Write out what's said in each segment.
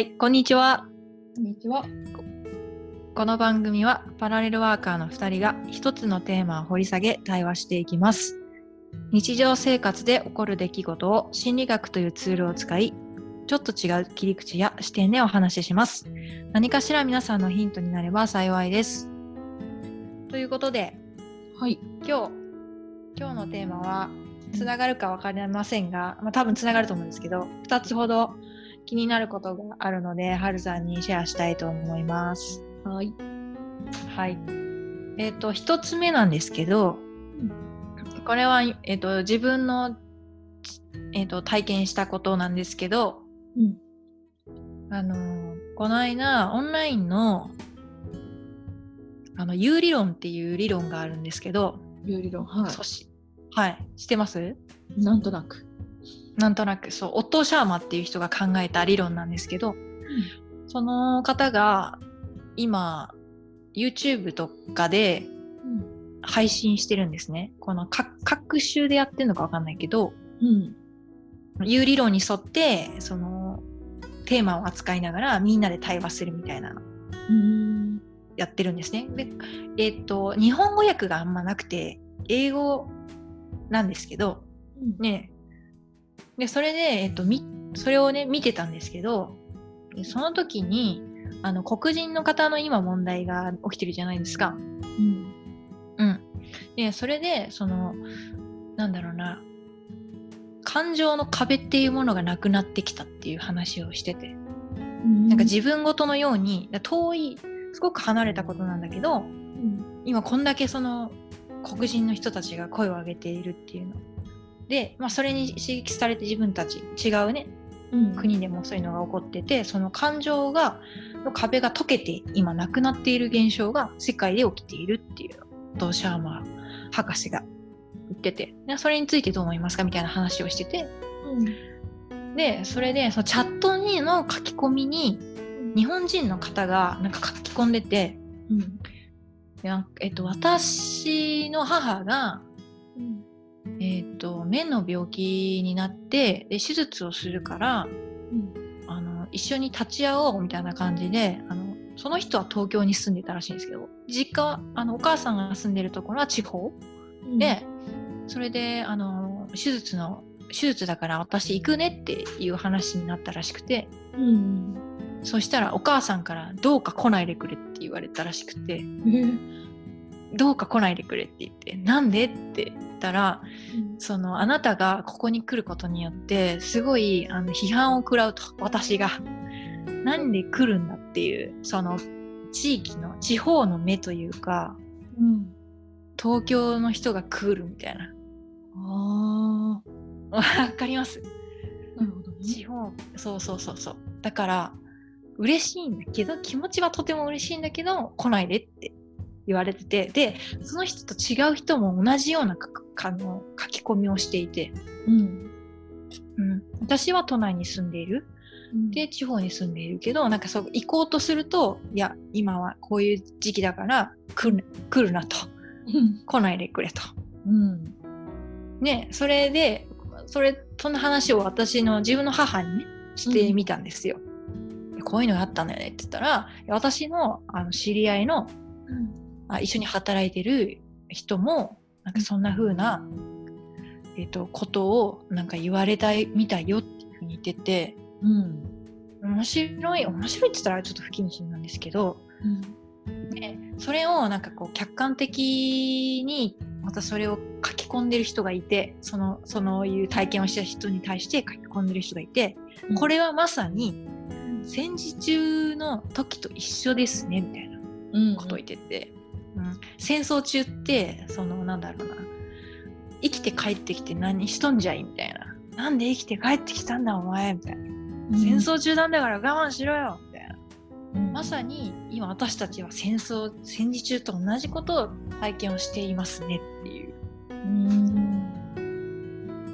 はい、こんにちは。こんにちは。この番組はパラレルワーカーの2人が一つのテーマを掘り下げ対話していきます。日常生活で起こる出来事を心理学というツールを使い、ちょっと違う切り口や視点でお話しします。何かしら皆さんのヒントになれば幸いです。ということで、はい。今日、今日のテーマは、つながるか分かりませんが、まあ、多分つながると思うんですけど、2つほど気になることがあるので、はるさんにシェアしたいと思います。はい。はい。えっ、と、一つ目なんですけど、これは、えっ、と、自分の、えっ、と、体験したことなんですけど、うん。あのーこの間、オンラインの、あの、有理論っていう理論があるんですけど、有理論。はそしはい。知ってます？い。なんとなく。なんとなく、そう、オットー・シャーマっていう人が考えた理論なんですけど、その方が、今、YouTube とかでうん。配信してるんですね。この各各週でやってるのかわかんないけど、うん。いう理論に沿って、その、テーマを扱いながらみんなで対話するみたいな、うん。やってるんですね。で、えっ、と、日本語訳があんまなくて、英語なんですけど、ね、で、それで、えっ、と、み、それをね、見てたんですけど、でその時に、あの、黒人の方の今問題が起きてるじゃないですか。うん。うん。で、それで、その、なんだろうな、感情の壁っていうものがなくなってきたっていう話をしてて、うん。なんか自分ごとのように、だ遠い、すごく離れたことなんだけど、うん。今こんだけその黒人の人たちが声を上げているっていうの。で、まあ、それに刺激されて自分たち違うねうん。国でもそういうのが起こっててその感情がの壁が溶けて今なくなっている現象が世界で起きているっていうのとシャーマー博士が言っててでそれについてどう思いますか？みたいな話をしててうん。でそれでそのチャットにの書き込みに日本人の方がなんか書き込んでてうん。えっと、私の母が、うん。えっと、目の病気になってで手術をするからうん。あの一緒に立ち会おうみたいな感じであのその人は東京に住んでたらしいんですけど実家はあのお母さんが住んでるところは地方で、それであの手術の手術だから私行くねっていう話になったらしくてうん。そしたらお母さんからどうか来ないでくれって言われたらしくてえどうか来ないでくれって言ってなんでって言ったらそのあなたがここに来ることによってすごいあの批判を食らうと私が。なんで来るんだっていうその地域の地方の目というかうん。東京の人が来るみたいな。あわかります？あ。なるほどね。地方。そうそうそうそう。だから嬉しいんだけど気持ちはとても嬉しいんだけど来ないでって言われててでその人と違う人も同じようなかかの書き込みをしていて、うん。うん、私は都内に住んでいるで、地方に住んでいるけど、なんかそう、行こうとすると、いや、今はこういう時期だから来る、来るなと。うん。来ないでくれと。うん。ね、それで、それ、そんな話を私の自分の母にね、してみたんですよ。こういうのがあったんだよねって言ったら、私のあの知り合いのあ一緒に働いてる人も、なんかそんな風な、えっ、と、ことをなんか言われたみたいよっていうふうに言ってて、うん。面白い、面白いって言ったらちょっと不謹慎なんですけど、うん。でそれをなんかこう客観的にまたそれを書き込んでる人がいてそのそのいう体験をした人に対して書き込んでる人がいて、これはまさに戦時中の時と一緒ですねみたいなうん。ことを言ってて、うん戦争中ってそのなんだろうな生きて帰ってきて何しとんじゃいみたいななんで生きて帰ってきたんだお前みたいな、戦争中なんだから我慢しろよみたいな。うん。まさに今私たちは戦争戦時中と同じことを体験をしていますねっていううん。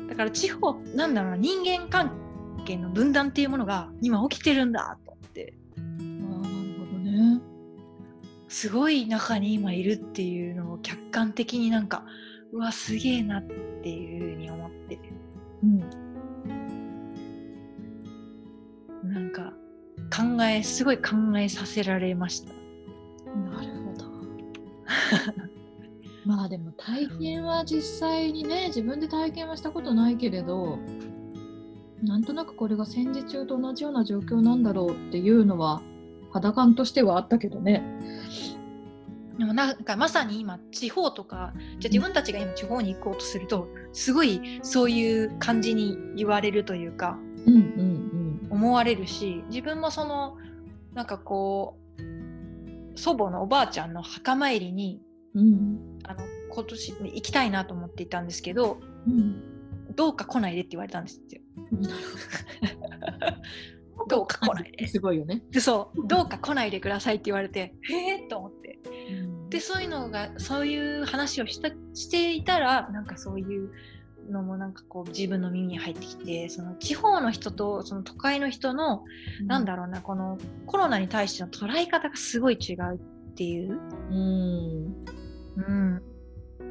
だから地方なんだろうな人間関係の分断っていうものが今起きてるんだすごい中に今いるっていうのを客観的になんかうわすげえなっていうふうに思ってうん。なんかえすごい考えさせられました。なるほど。まあでも体験は実際にね自分で体験はしたことないけれどなんとなくこれが戦時中と同じような状況なんだろうっていうのは肌感としてはあったけどね。でもなんかまさに今地方とかじゃあ自分たちが今地方に行こうとするとすごいそういう感じに言われるというかうんうん思われるし自分もそのなんかこう祖母のおばあちゃんの墓参りにうん。うんあの今年行きたいなと思っていたんですけどうん。どうか来ないでって言われたんですよ。どうか来ないで。すごいよね。でそうどうか来ないでくださいって言われてへえと思って。でそういうのがそういう話をしたしていたらなんかそういうのもなんかこう自分の耳に入ってきてその地方の人とその都会の人の、なんだろうなこのコロナに対しての捉え方がすごい違うっていう、うん。うん、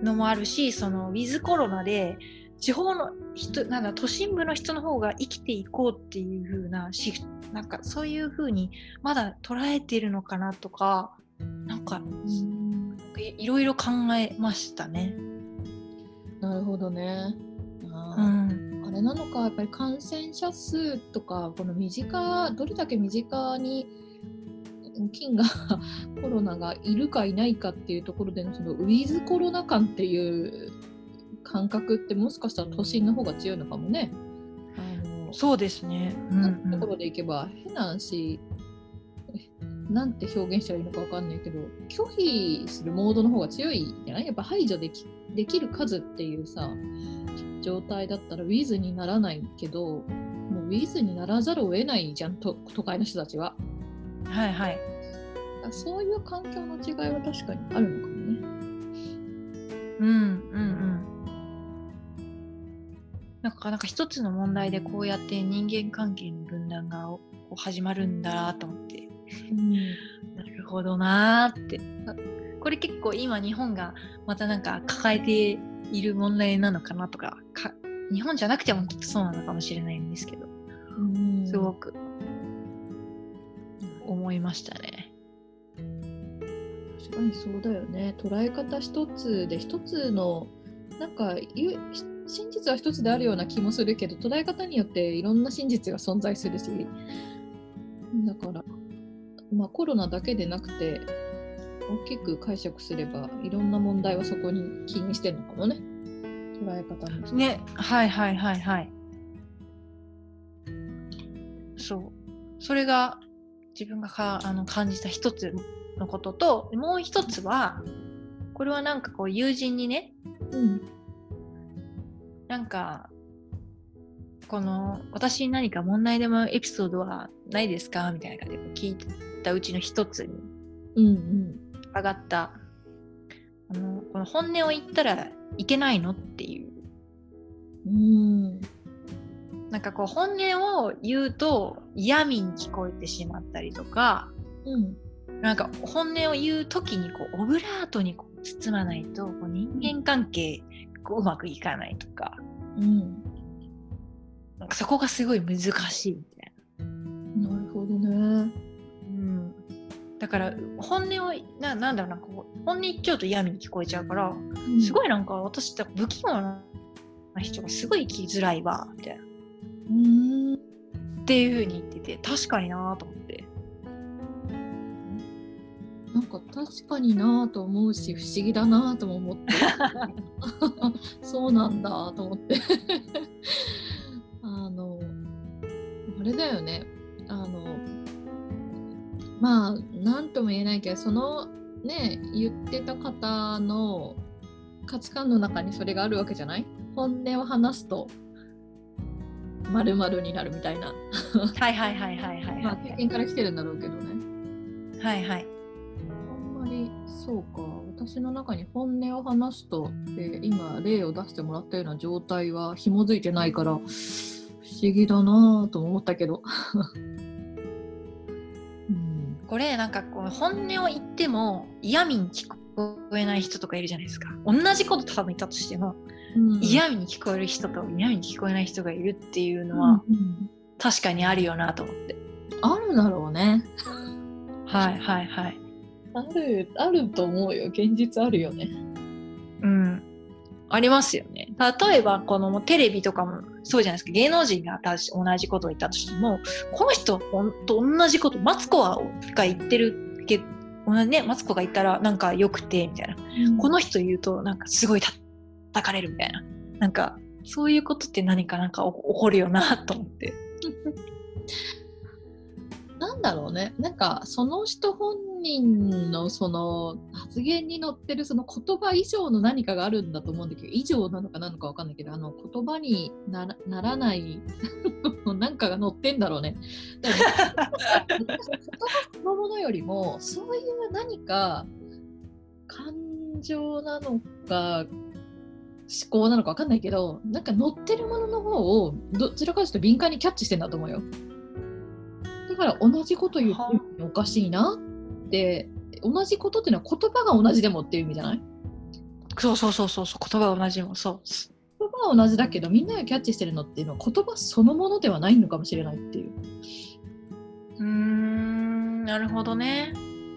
のもあるしそのウィズコロナで地方の人なんだ都心部の人の方が生きていこうっていう風なシフトなんかそういう風にまだ捉えてるのかなとかなんかいいろいろ考えましたね。なるほどね。うあーん、あれなのかやっぱり感染者数とかこの身近どれだけ身近に菌がコロナがいるかいないかっていうところでのそのウィズコロナ感っていう感覚ってもしかしたら都心の方が強いのかもね。あのそうですね。うんなところでいけば変な話なんて表現したらいいのかわかんないけど拒否するモードの方が強いじゃない？やっぱ排除できできる数っていうさ状態だったらウィズにならないけどもうウィズにならざるを得ないじゃんと都会の人たちはうんはいはい。そういう環境の違いは確かにあるのかもねうんうんうん。なんかなんか一つの問題でこうやって人間関係の分断がこう始まるんだなと思って。なるほどなーって。あこれ結構今日本がまたなんか抱えている問題なのかなとかか日本じゃなくてもきっとそうなのかもしれないんですけどうんすごく思いましたね。確かにそうだよね捉え方一つで一つのなんかゆ真実は一つであるような気もするけど捉え方によっていろんな真実が存在するしだから、まあ、コロナだけでなくて大きく解釈すればいろんな問題はそこに起因してるのかもね捉え方にしてね、はいはいはいはい。そう。それが自分がかあの感じた一つのことと、もう一つは、これはなんかこう友人にね、うんなんか、この私に何か問題でもエピソードはないですか？みたいな感じで聞いたうちの一つにうんうん上がった、あのこの本音を言ったらいけないの？っていう。うん。なんかこう本音を言うと嫌味に聞こえてしまったりとか、うん。なんか本音を言う時にこうオブラートにこう包まないとこう人間関係こううまくいかないとか、うんなんかそこがすごい難しいみたいな。なるほどねうん、だから本音をななんだろうなこう本音言っちゃうと嫌味に聞こえちゃうから、すごいいなんか私って不器用な人がすごい生きづらいわみたいな。うんっていう風に言ってて確かになと思って。なんか確かになぁと思うし不思議だなぁとも思って。そうなんだと思って。あのあれだよね。あのまあ何とも言えないけどそのね言ってた方の価値観の中にそれがあるわけじゃない？本音を話すと〇〇になるみたいな、はいはいはいはいはいまあ、はい。経験から来てるんだろうけどね。はいはい。そうか私の中に本音を話すとで今例を出してもらったような状態は紐づいてないから不思議だなぁとも思ったけど、うん、これなんかこう本音を言っても嫌味に聞こえない人とかいるじゃないですか。同じこと多分言ったとしても、うん嫌味に聞こえる人と嫌味に聞こえない人がいるっていうのうんはうん確かにあるよなと思って。あるだろうね。はいはいはい。ある、あると思うよ。現実あるよね。うん。ありますよね。例えば、このテレビとかもそうじゃないですか。芸能人が私同じことを言ったとしても、この人と同じこと、マツコはが言ってるけど、ね、マツコが言ったらなんか良くて、みたいな。この人言うとなんかすごい叩かれるみたいな。なんか、そういうことって何かなんか起こるよなと思って。なんだろうね。なんか、その人本人のその発言に載ってるその言葉以上の何かがあるんだと思うんだけど、以上なのかなのかわかんないけど、あの言葉にならない なんかが載ってんだろうね。言葉そのものよりも、そういう何か感情なのか、思考なのかわかんないけど、なんか載ってるものの方をどちらかというと敏感にキャッチしてんだと思うよ。だから同じこと言ってるのおかしいなって、同じことっていうのは言葉が同じでもっていう意味じゃない？そうそうそうそうそう、言葉が同じもそう。言葉は同じだけどみんながキャッチしてるのっていうのは言葉そのものではないのかもしれないっていう。うーん、なるほどね。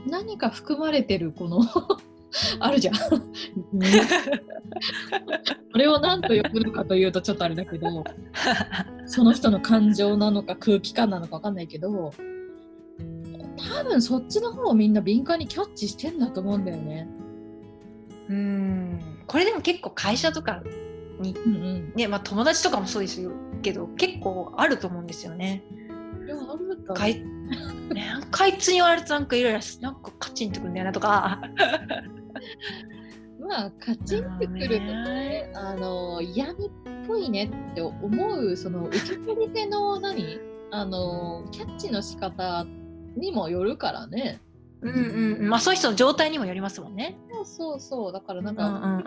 何か含まれてるこの あるじゃん。これを何と呼ぶのかというとちょっとあれだけどその人の感情なのか空気感なのか分かんないけど多分そっちの方をみんな敏感にキャッチしてんだと思うんだよね。うーん。これでも結構会社とかに、うんうん。ね、まあ友達とかもそうですよけど、結構あると思うんですよね。いやあるかい、ね、なんかあいつに言われてなんかイライラすなんかカチンとくんだよなとか。まあカチンってくるとね、あの嫌味っぽいねって思うその受け取り手の何？あのキャッチの仕方にもよるからね。うんうんうん。まあそういう人の状態にもよりますもんね。そうそうそうだからなんか、うんうん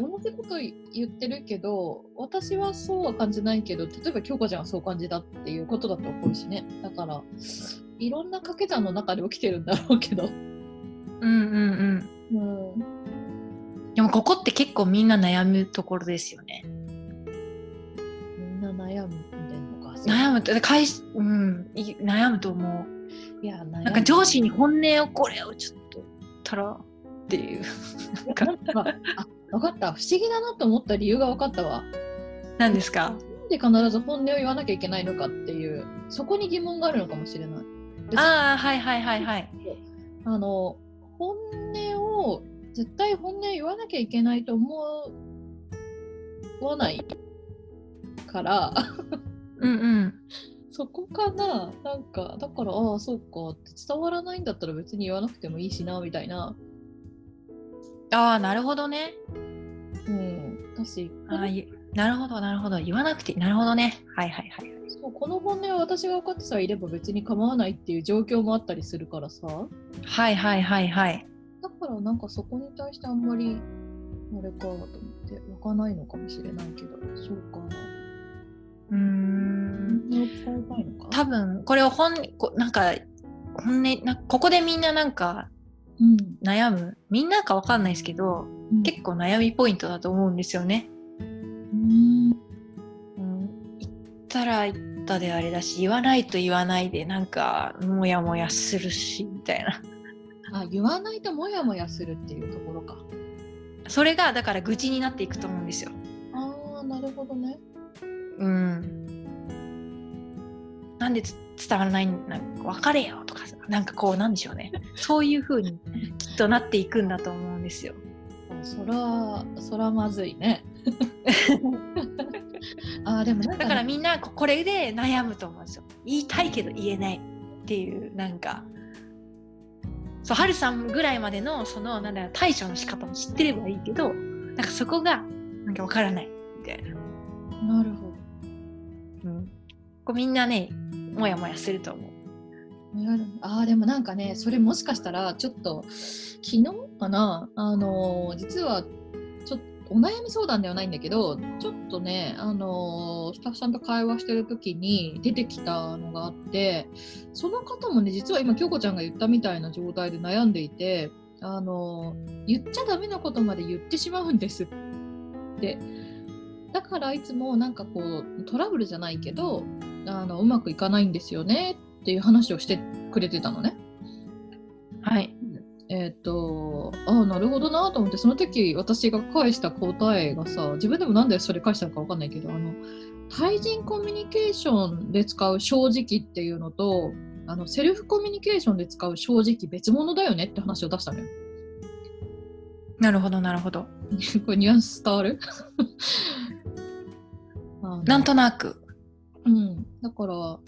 うん。同じこと言ってるけど私はそうは感じないけど例えば京子ちゃんはそう感じたっていうことだと思うしねだからいろんな掛け算の中で起きてるんだろうけど。うんうんうん。うんでもここって結構みんな悩むところですよね。みんな悩んでんのか。悩むって、会しうん、い悩むと思いや。なんか上司に本音をこれをちょっと言ったらっていう。なんかなんかあ、分かった。不思議だなと思った理由が分かったわ。何ですか？なんで必ず本音を言わなきゃいけないのかっていう、そこに疑問があるのかもしれない。ああ、はいはいはいはい。あの、本音を、絶対本音を言わなきゃいけないと思わないから、うんうん。そこかななんか、だから、ああ、そうかって伝わらないんだったら別に言わなくてもいいしな、みたいな。ああ、なるほどね。うん。私、あなるほどなるほど。言わなくて、なるほどね。はいはいはい。そうこの本音は私が分かってさえいれば別に構わないっていう状況もあったりするからさはいはいはいはい。だからなんかそこに対してあんまりあれかと思って湧かないのかもしれないけどそうかな。うーん。多分これを本こなんか本音なここでみんななんかうん。悩む？みんなかわかんないですけどうん。結構悩みポイントだと思うんですよね。うん。うん、言ったら言ったであれだし言わないと言わないでなんかモヤモヤするしみたいな。あ言わないとモヤモヤするっていうところかそれがだから愚痴になっていくと思うんですよ。ああなるほどねうん。なんでつ伝わらないんなんか別れよとかさなんかこうなんでしょうねそういう風にきっとなっていくんだと思うんですよ。あそらそらまずいね あーでもだからみんなここれで悩むと思うんですよ。言いたいけど言えないっていうなんかそうハルさんぐらいまでのそのなんだろう対処の仕方も知ってればいいけどなんかそこがなんかわからないみたいな。なるほどうん、こうみんなねもやもやすると思う。あーでもなんかねそれもしかしたらちょっと昨日かなあのー実はちょっとお悩み相談ではないんだけどちょっとねあのースタッフさんと会話してる時に出てきたのがあってその方もね実は今京子ちゃんが言ったみたいな状態で悩んでいてあのー言っちゃダメなことまで言ってしまうんですってだからいつもなんかこうトラブルじゃないけどあのうまくいかないんですよねっていう話をしてくれてたのね。はい。えっ、となるほどなと思ってその時私が返した答えがさ自分でもなんでそれ返したのか分かんないけどあの対人コミュニケーションで使う正直っていうのとあのセルフコミュニケーションで使う正直別物だよねって話を出したのよ。なるほど、なるほど。これニュアンス伝わる？なんとなく。うん、だから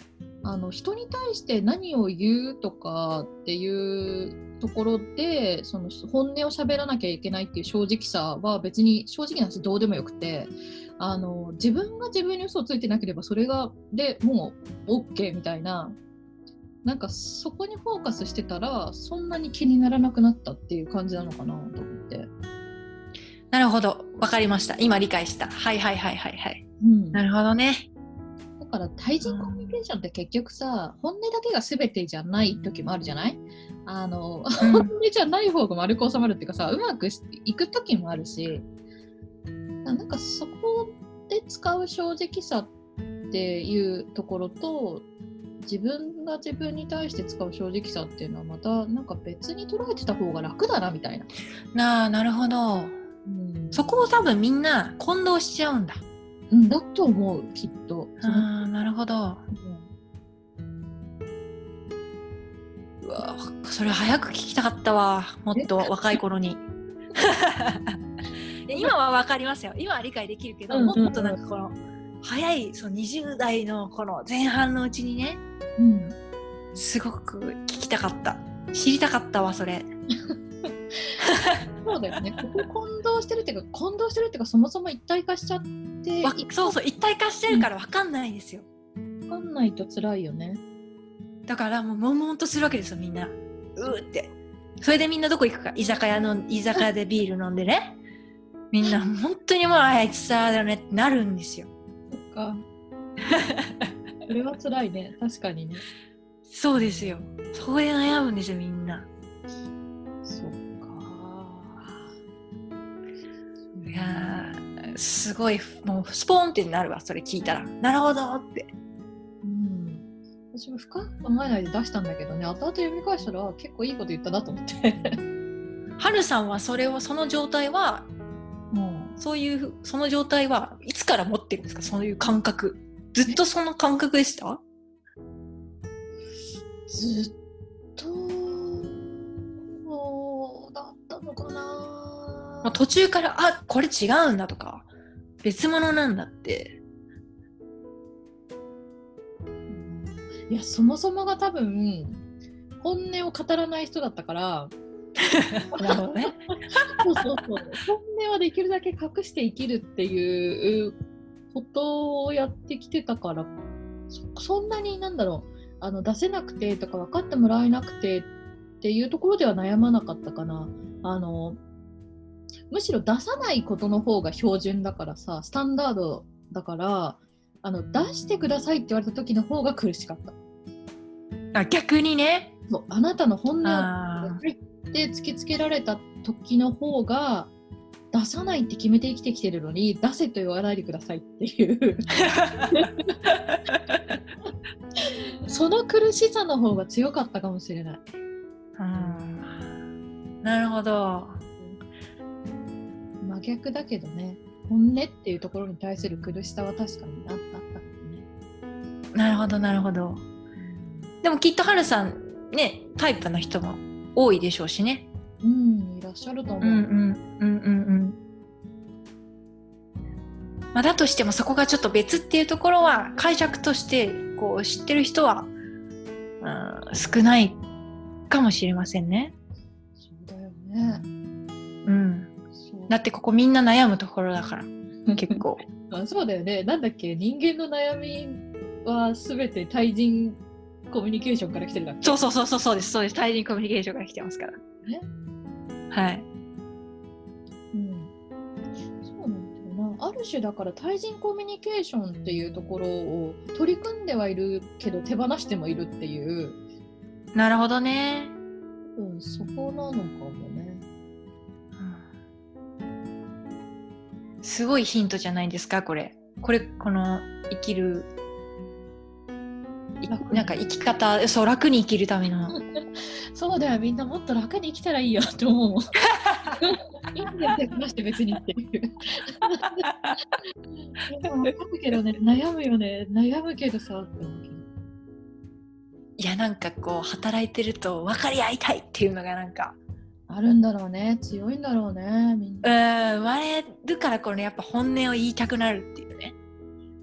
あの人に対して何を言うとかっていうところでその本音を喋らなきゃいけないっていう正直さは別に正直な話どうでもよくてあの自分が自分に嘘をついてなければそれがでもう OK みたいななんかそこにフォーカスしてたらそんなに気にならなくなったっていう感じなのかなと思って。なるほど。わかりました。今理解した。はいはいはいはいはい。うんなるほどね。だから対人コミュニケーションって結局さ、本音だけが全てじゃない時もあるじゃない？あの、うん本音じゃない方が丸く収まるっていうかさうまくいく時もあるしなんかそこで使う正直さっていうところと自分が自分に対して使う正直さっていうのはまたなんか別に捉えてた方が楽だなみたいな。なあ、なるほど。うんそこを多分みんな混同しちゃうんだ。うん、だと思うきっと。ああ、なるほど。うんうわそれ早く聞きたかったわ。もっと若い頃に。今はわかりますよ。今は理解できるけど、もっとなんかこの早いその20代のこの前半のうちにね、うんすごく聞きたかった。知りたかったわ、それ。そうだよね。ここ混同してるっていうか、混同してるっていうか、そもそも一体化しちゃって、わいそうそう、一体化してるからわかんないですよ。わかんないと辛いよね。だからもう悶々とするわけですよ、みんな。うーって。それでみんなどこ行くか居酒屋の居酒屋でビール飲んでね。みんな本当にもうあいつさだねってなるんですよ。そっか。それは辛いね。確かにね。そうですよ。そこで悩むんですよ、みんな。そっか。いやーすごい、もうスポーンってなるわ、それ聞いたら。なるほどって。うん。私も深く考えないで出したんだけどね、後々読み返したら結構いいこと言ったなと思って。はるさんはそれを、その状態は、もう、そういう、その状態はいつから持ってるんですか？そういう感覚。ずっとその感覚でした？ずっと、だったのかな？もう途中から、あ、これ違うんだとか、別物なんだって。いやそもそもが多分本音を語らない人だったからなるほどね。そうそうそう本音はできるだけ隠して生きるっていうことをやってきてたからそそんなになんだろうあの出せなくてとか分かってもらえなくてっていうところでは悩まなかったかな。あのむしろ出さないことの方が標準だからさスタンダードだからあの出してくださいって言われた時の方が苦しかった。あ逆にね。そうあなたの本音をあ入って突きつけられた時の方が出さないって決めて生きてきてるのに出せと言わないでくださいっていうその苦しさの方が強かったかもしれない。うんなるほど。真逆だけどね本音っていうところに対する苦しさは確かにあったあっね。なるほど、なるほど。でもきっとはるさん、ね、タイプの人も多いでしょうしね。うん、いらっしゃると思う。うんうんうんうんうん。まあ、だとしてもそこがちょっと別っていうところは解釈としてこう知ってる人は、うん、少ないかもしれませんね。そうだよね。うん。だってここみんな悩むところだから結構。あそうだよね。なんだっけ？人間の悩みは全て対人コミュニケーションから来てるだっけ？そうそうそうそうそうですそうです対人コミュニケーションから来てますから。ねはい。うん。そうなんだよな。ある種だから対人コミュニケーションっていうところを取り組んではいるけど手放してもいるっていう、なるほどね。うん、そこなのかもすごいヒントじゃないですかこれ。これこの生きるいなんか生き方そう楽に生きるための そうだよみんなもっと楽に生きたらいいよって思うもん。いいんだよ手放して別にっていう。でも分かるけどね悩むよね悩むけどさ。いやなんかこう働いてると分かり合いたいっていうのがなんかあるんだろうね強いんだろうねみんな。うん生まれるからこのやっぱ本音を言いたくなるっていうね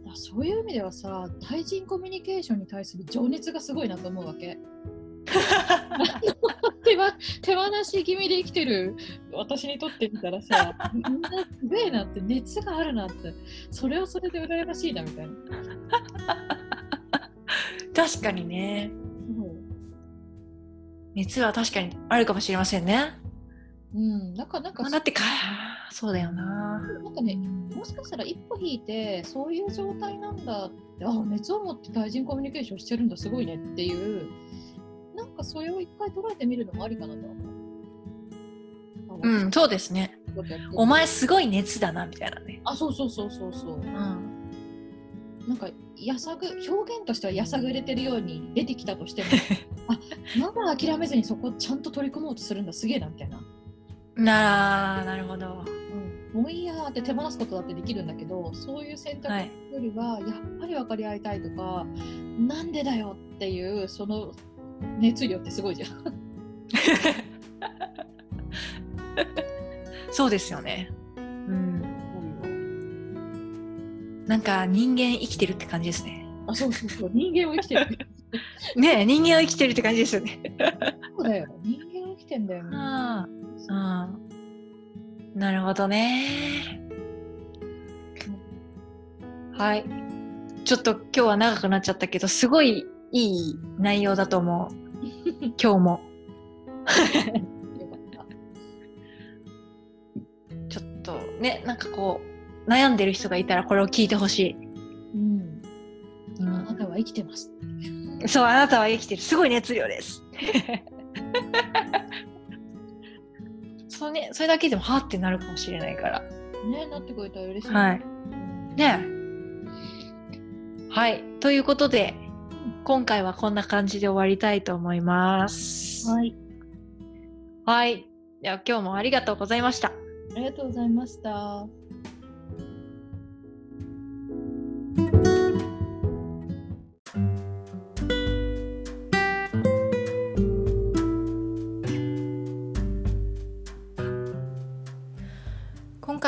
だそういう意味ではさ対人コミュニケーションに対する情熱がすごいなと思うわけ。手 は手放し気味で生きてる私にとってみたらさみんなすげえなって熱があるなってそれはそれで羨ましいなみたいな。確かにね熱は確かにあるかもしれませんね。うん、なんかなんかまあだってかそうだよな。なんかね、もしかしたら一歩引いて、そういう状態なんだって、あ熱を持って対人コミュニケーションしてるんだ、すごいねっていう、なんかそれを一回捉えてみるのもありかなとは思う。うんそうですね。お前すごい熱だなみたいなね。あ、そうそうそうそうそう。うん。なんかやさぐ表現としてはやさぐれてるように出てきたとしても、あまだ諦めずにそこちゃんと取り組もうとするんだ、すげえなみたいな。なあなるほどうん、もういいやーって手放すことだってできるんだけど、そういう選択はいよりは、やっぱり分かり合いたいとか、なんでだよっていう、その熱量ってすごいじゃん。そうですよねなんか人間生きてるって感じですね。あ、そうそうそう、人間を生きてる。ねえ人間は生きてるって感じですよね。そうだよ、人間を生きてんだよ、みんなああなるほどね。はい。ちょっと今日は長くなっちゃったけどすごいいい内容だと思う。今日も。ちょっとねなんかこう悩んでる人がいたらこれを聞いてほしうん、い、今あなたは生きてます。そうあなたは生きてる。すごい熱量です。そうねそれだけでもはーってなるかもしれないから。ね、なってくれたら嬉しい。はい。うんね。はい。ということで今回はこんな感じで終わりたいと思います。はい、はい。では今日もありがとうございました。ありがとうございました。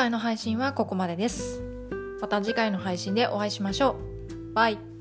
回の配信はここまでです。また次回の配信でお会いしましょう。バイ。